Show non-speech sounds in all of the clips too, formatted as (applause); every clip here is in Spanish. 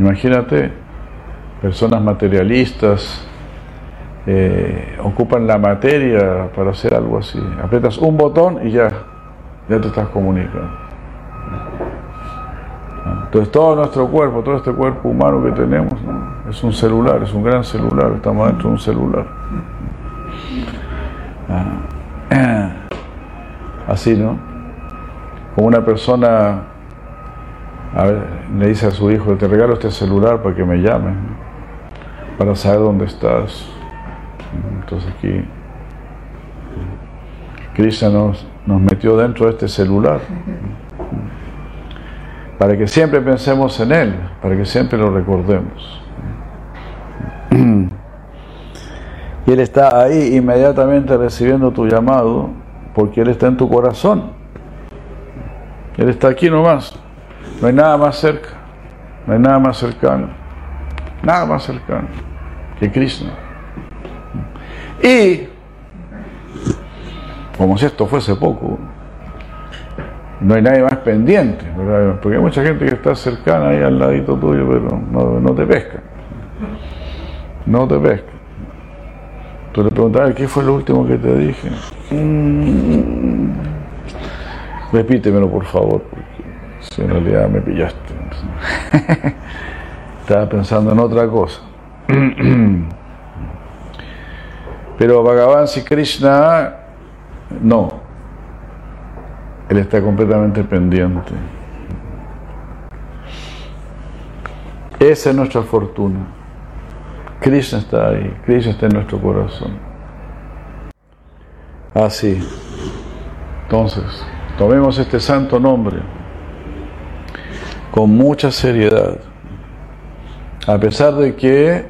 Imagínate, personas materialistas eh, ocupan la materia para hacer algo así. Apretas un botón y ya, ya te estás comunicando. Entonces todo nuestro cuerpo, todo este cuerpo humano que tenemos, es un celular, es un gran celular, estamos dentro de un celular. Ah. (clears throat) Así, ¿no? Como una persona a ver, le dice a su hijo, te regalo este celular para que me llame, para saber dónde estás. Entonces aquí Krishna nos, nos metió dentro de este celular para que siempre pensemos en Él, para que siempre lo recordemos. Y Él está ahí inmediatamente recibiendo tu llamado porque Él está en tu corazón. Él está aquí nomás. No hay nada más cerca, no hay nada más cercano, nada más cercano que Krishna. Y, como si esto fuese poco, no hay nadie más pendiente, porque hay mucha gente que está cercana ahí al ladito tuyo, pero no, te pesca. No te pesca. Tú le preguntabas, ¿qué fue lo último que te dije? Mm. repítemelo, por favor. Si en realidad me pillaste. (laughs) Estaba pensando en otra cosa. (clears throat) Pero Bhagavan si Krishna, no. Él está completamente pendiente. Esa es nuestra fortuna. Krishna está ahí, Krishna está en nuestro corazón. Así. Entonces, tomemos este santo nombre con mucha seriedad, a pesar de que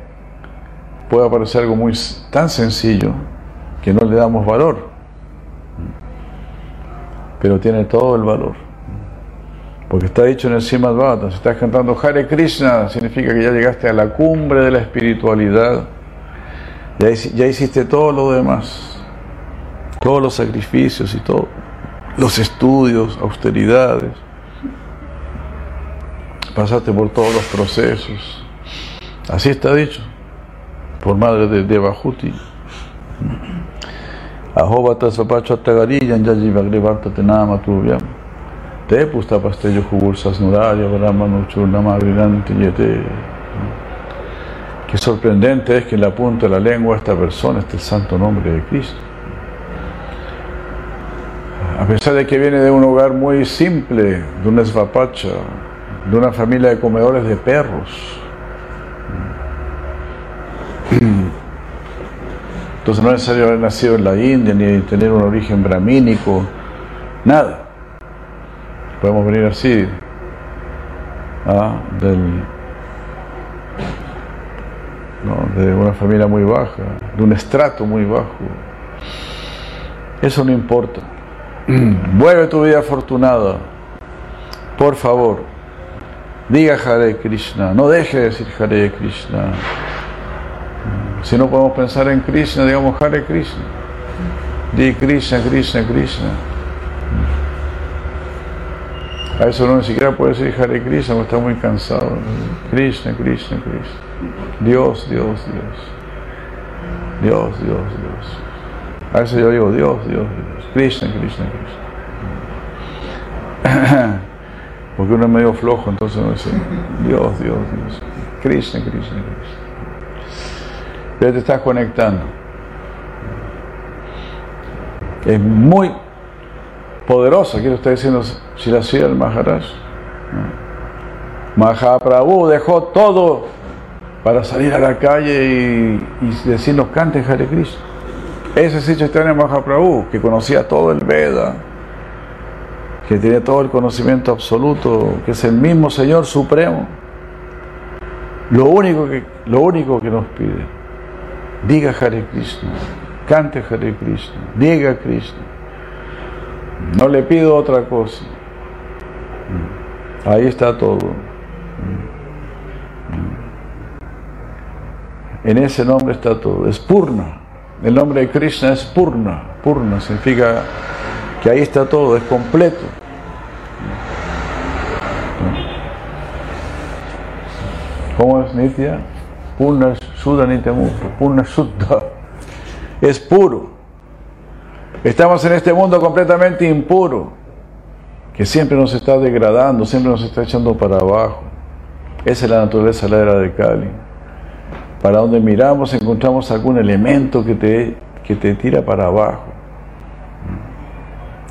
pueda parecer algo muy tan sencillo que no le damos valor, pero tiene todo el valor. Porque está dicho en el Srimad Bhagavatam, si estás cantando Hare Krishna, significa que ya llegaste a la cumbre de la espiritualidad, ya, ya hiciste todo lo demás, todos los sacrificios y todo, los estudios, austeridades pasaste por todos los procesos. Así está dicho, por madre de Devahuti. Ahobata sapacho atagarillan yajivaglivarta tenama tuvyam. Te pustapasteyo jubur sasnudaria brahmanuchurnama brilante yete. Qué sorprendente es que en la punta de la lengua esta persona esté el santo nombre de Cristo. A pesar de que viene de un hogar muy simple, de un esvapacha, de una familia de comedores de perros. Entonces no es necesario haber nacido en la India ni tener un origen brahmínico, nada. Podemos venir así, ¿ah? Del, de una familia muy baja, de un estrato muy bajo. Eso no importa. (clears throat) Vuelve tu vida afortunada, por favor. Diga Hare Krishna, no deje de decir Hare Krishna. Si no podemos pensar en Krishna, digamos Hare Krishna. Di Krishna, Krishna, Krishna. A eso no ni siquiera puede decir Hare Krishna porque está muy cansado. Krishna, Krishna, Krishna. Dios, Dios, Dios. Dios, Dios, Dios. A eso yo digo Dios, Dios, Dios. Krishna, Krishna, Krishna. (clears throat) Porque uno es medio flojo, entonces uno dice, Dios, Dios, Dios. Krishna, Krishna, Krishna. Ya te estás conectando. Es muy poderosa, quiero estar diciendo si la ciudad del Maharaj. Mahaprabhu dejó todo para salir a la calle y, y decirnos cante Hare Krishna. Ese sí Chaitanya Mahaprabhu, que conocía todo el Veda, que tiene todo el conocimiento absoluto, que es el mismo Señor Supremo, lo único que, lo único que nos pide, diga Hare Krishna, cante Hare Krishna, diga Krishna. No le pido otra cosa. Ahí está todo. En ese nombre está todo. Es Purna. El nombre de Krishna es Purna. Purna significa que ahí está todo, es completo. ¿Cómo es Nitya? Purna Nityamukta. Purna Shuddha. Es puro. Estamos en este mundo completamente impuro, que siempre nos está degradando, siempre nos está echando para abajo. Esa es la naturaleza de la era de Cali. Para donde miramos encontramos algún elemento que te, que te tira para abajo,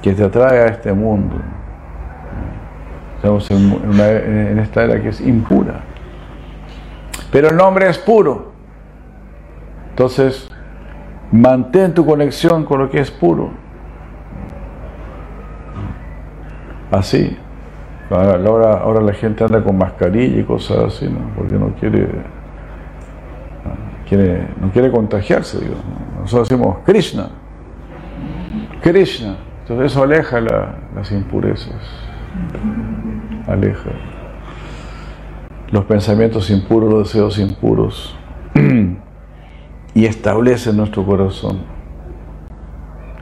que te atrae a este mundo. Estamos en, en esta era que es impura. Pero el nombre es puro. Entonces, mantén tu conexión con lo que es puro. Así. Ahora, ahora la gente anda con mascarilla y cosas así, ¿no? Porque no quiere, quiere no quiere contagiarse. Nosotros decimos Krishna. Krishna. Entonces eso aleja las impurezas. Aleja los pensamientos impuros, los deseos impuros (clears throat) y establece en nuestro corazón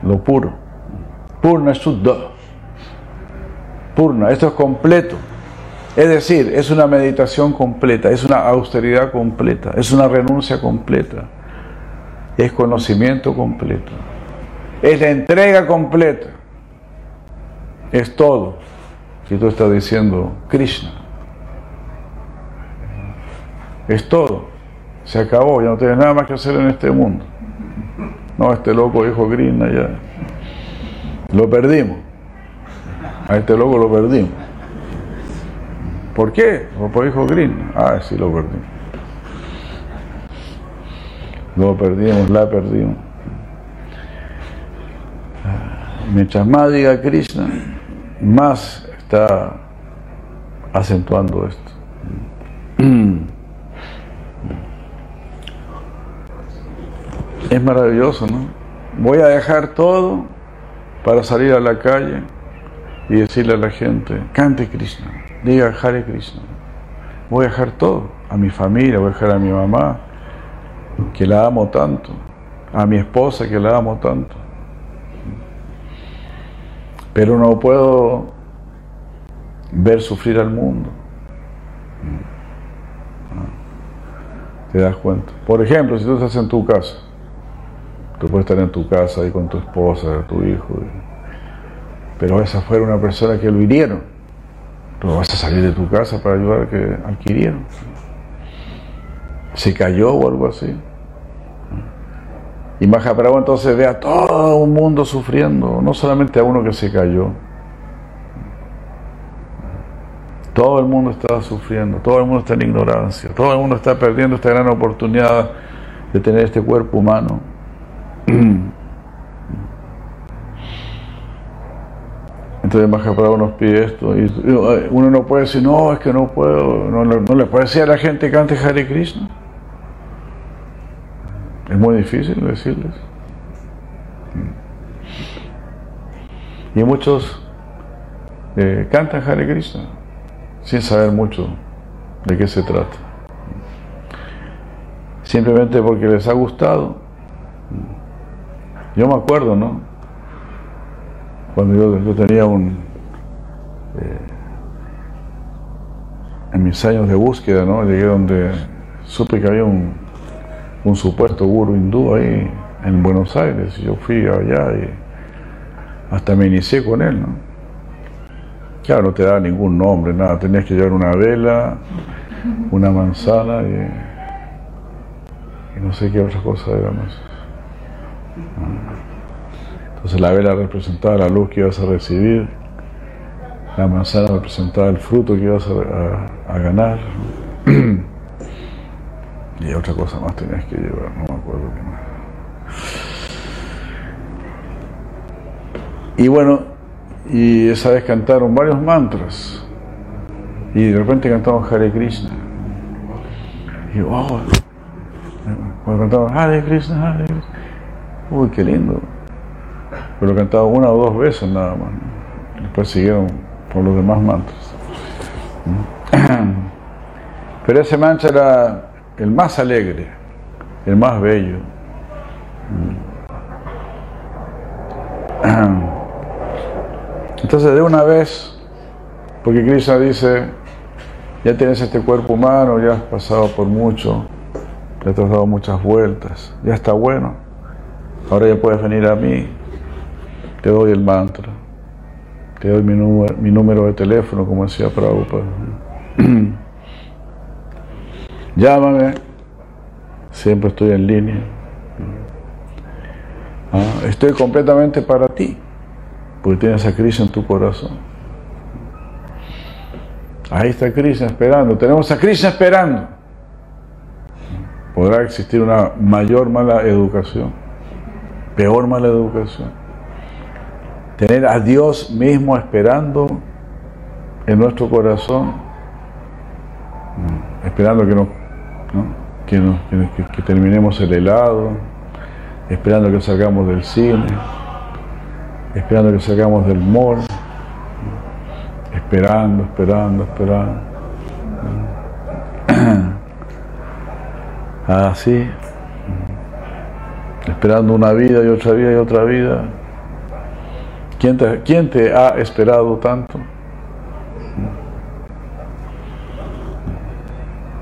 lo puro. Purna Shuddha. Purna, esto es completo. Es decir, es una meditación completa, es una austeridad completa, es una renuncia completa, es conocimiento completo, es la entrega completa, es todo. Si tú estás diciendo Krishna, es todo. Se acabó, ya no tienes nada más que hacer en este mundo. No, este loco dijo Green ya. Lo perdimos. A este loco lo perdimos. ¿Por qué? Porque dijo Green. Ah, sí, lo perdimos. Lo perdimos, la perdimos. Mientras más diga Krishna, más está acentuando esto. (clears throat) Es maravilloso, ¿no? Voy a dejar todo para salir a la calle y decirle a la gente, cante Krishna, diga Hare Krishna. Voy a dejar todo, a mi familia, voy a dejar a mi mamá, que la amo tanto, a mi esposa, que la amo tanto. Pero no puedo ver sufrir al mundo. ¿Te das cuenta? Por ejemplo, si tú estás en tu casa, Tú puedes estar en tu casa ahí con tu esposa, tu hijo, pero esa fuera una persona que lo hirieron. Tú vas a salir de tu casa para ayudar a que adquirieron. Se cayó o algo así. Y Mahaprabhu entonces ve a todo un mundo sufriendo, no solamente a uno que se cayó. Todo el mundo está sufriendo, todo el mundo está en ignorancia, todo el mundo está perdiendo esta gran oportunidad de tener este cuerpo humano. (clears throat) Entonces Mahaprabhu nos pide esto y uno no puede decir, no, es que no puedo, no, le puede decir a la gente que cante Hare Krishna. Es muy difícil decirles. Y muchos eh, cantan Hare Krishna sin saber mucho de qué se trata. Simplemente porque les ha gustado yo me acuerdo, ¿no? Cuando yo, tenía un... Eh, en mis años de búsqueda, ¿no? Llegué donde supe que había un, un supuesto guru hindú ahí en Buenos Aires. Yo fui allá y hasta me inicié con él, ¿no? Claro, no te daba ningún nombre, nada. Tenías que llevar una vela, una manzana y no sé qué otra cosa era más. Entonces la vela representaba la luz que ibas a recibir, la manzana representaba el fruto que ibas a, ganar. (clears throat) y otra cosa más tenías que llevar, no me acuerdo qué más. Y bueno, y esa vez cantaron varios mantras. Y de repente cantamos Hare Krishna. Y oh, cuando cantamos Hare Krishna, Hare Krishna. Uy, qué lindo. Pero cantaba una o dos veces nada más. Después siguieron por los demás mantras. (clears throat) Pero ese mancha era el más alegre, el más bello. (clears throat) Entonces de una vez, porque Krishna dice, Ya tienes este cuerpo humano, ya has pasado por mucho, ya te has dado muchas vueltas, ya está bueno. Ahora ya puedes venir a mí, te doy el mantra, te doy mi número, mi número de teléfono, como decía Prabhupada. (clears throat) Llámame, siempre estoy en línea. Ah, estoy completamente para ti, porque tienes a Cristo en tu corazón. Ahí está Krishna esperando. Tenemos a Krishna esperando. Podrá existir una mayor mala educación, peor mala educación. Tener a Dios mismo esperando en nuestro corazón, esperando que, que, terminemos el helado, esperando que salgamos del cine, esperando que salgamos del mall esperando, esperando, esperando. Así, (clears throat) esperando una vida y otra vida y otra vida. ¿Quién te, quién te ha esperado tanto?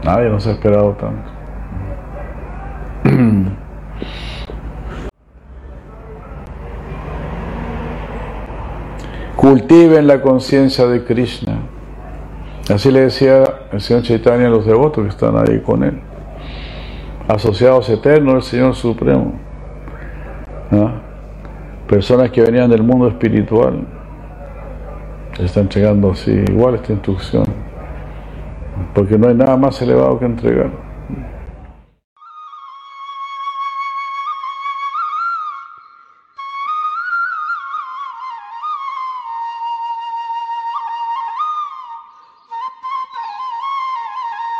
Nadie nos ha esperado tanto. (clears throat) cultiven la conciencia de Krishna. Así le decía el Señor Chaitanya a los devotos que están ahí con él. Asociados eternos del Señor Supremo. Personas que venían del mundo espiritual. Están entregando así igual esta instrucción. Porque no hay nada más elevado que entregar.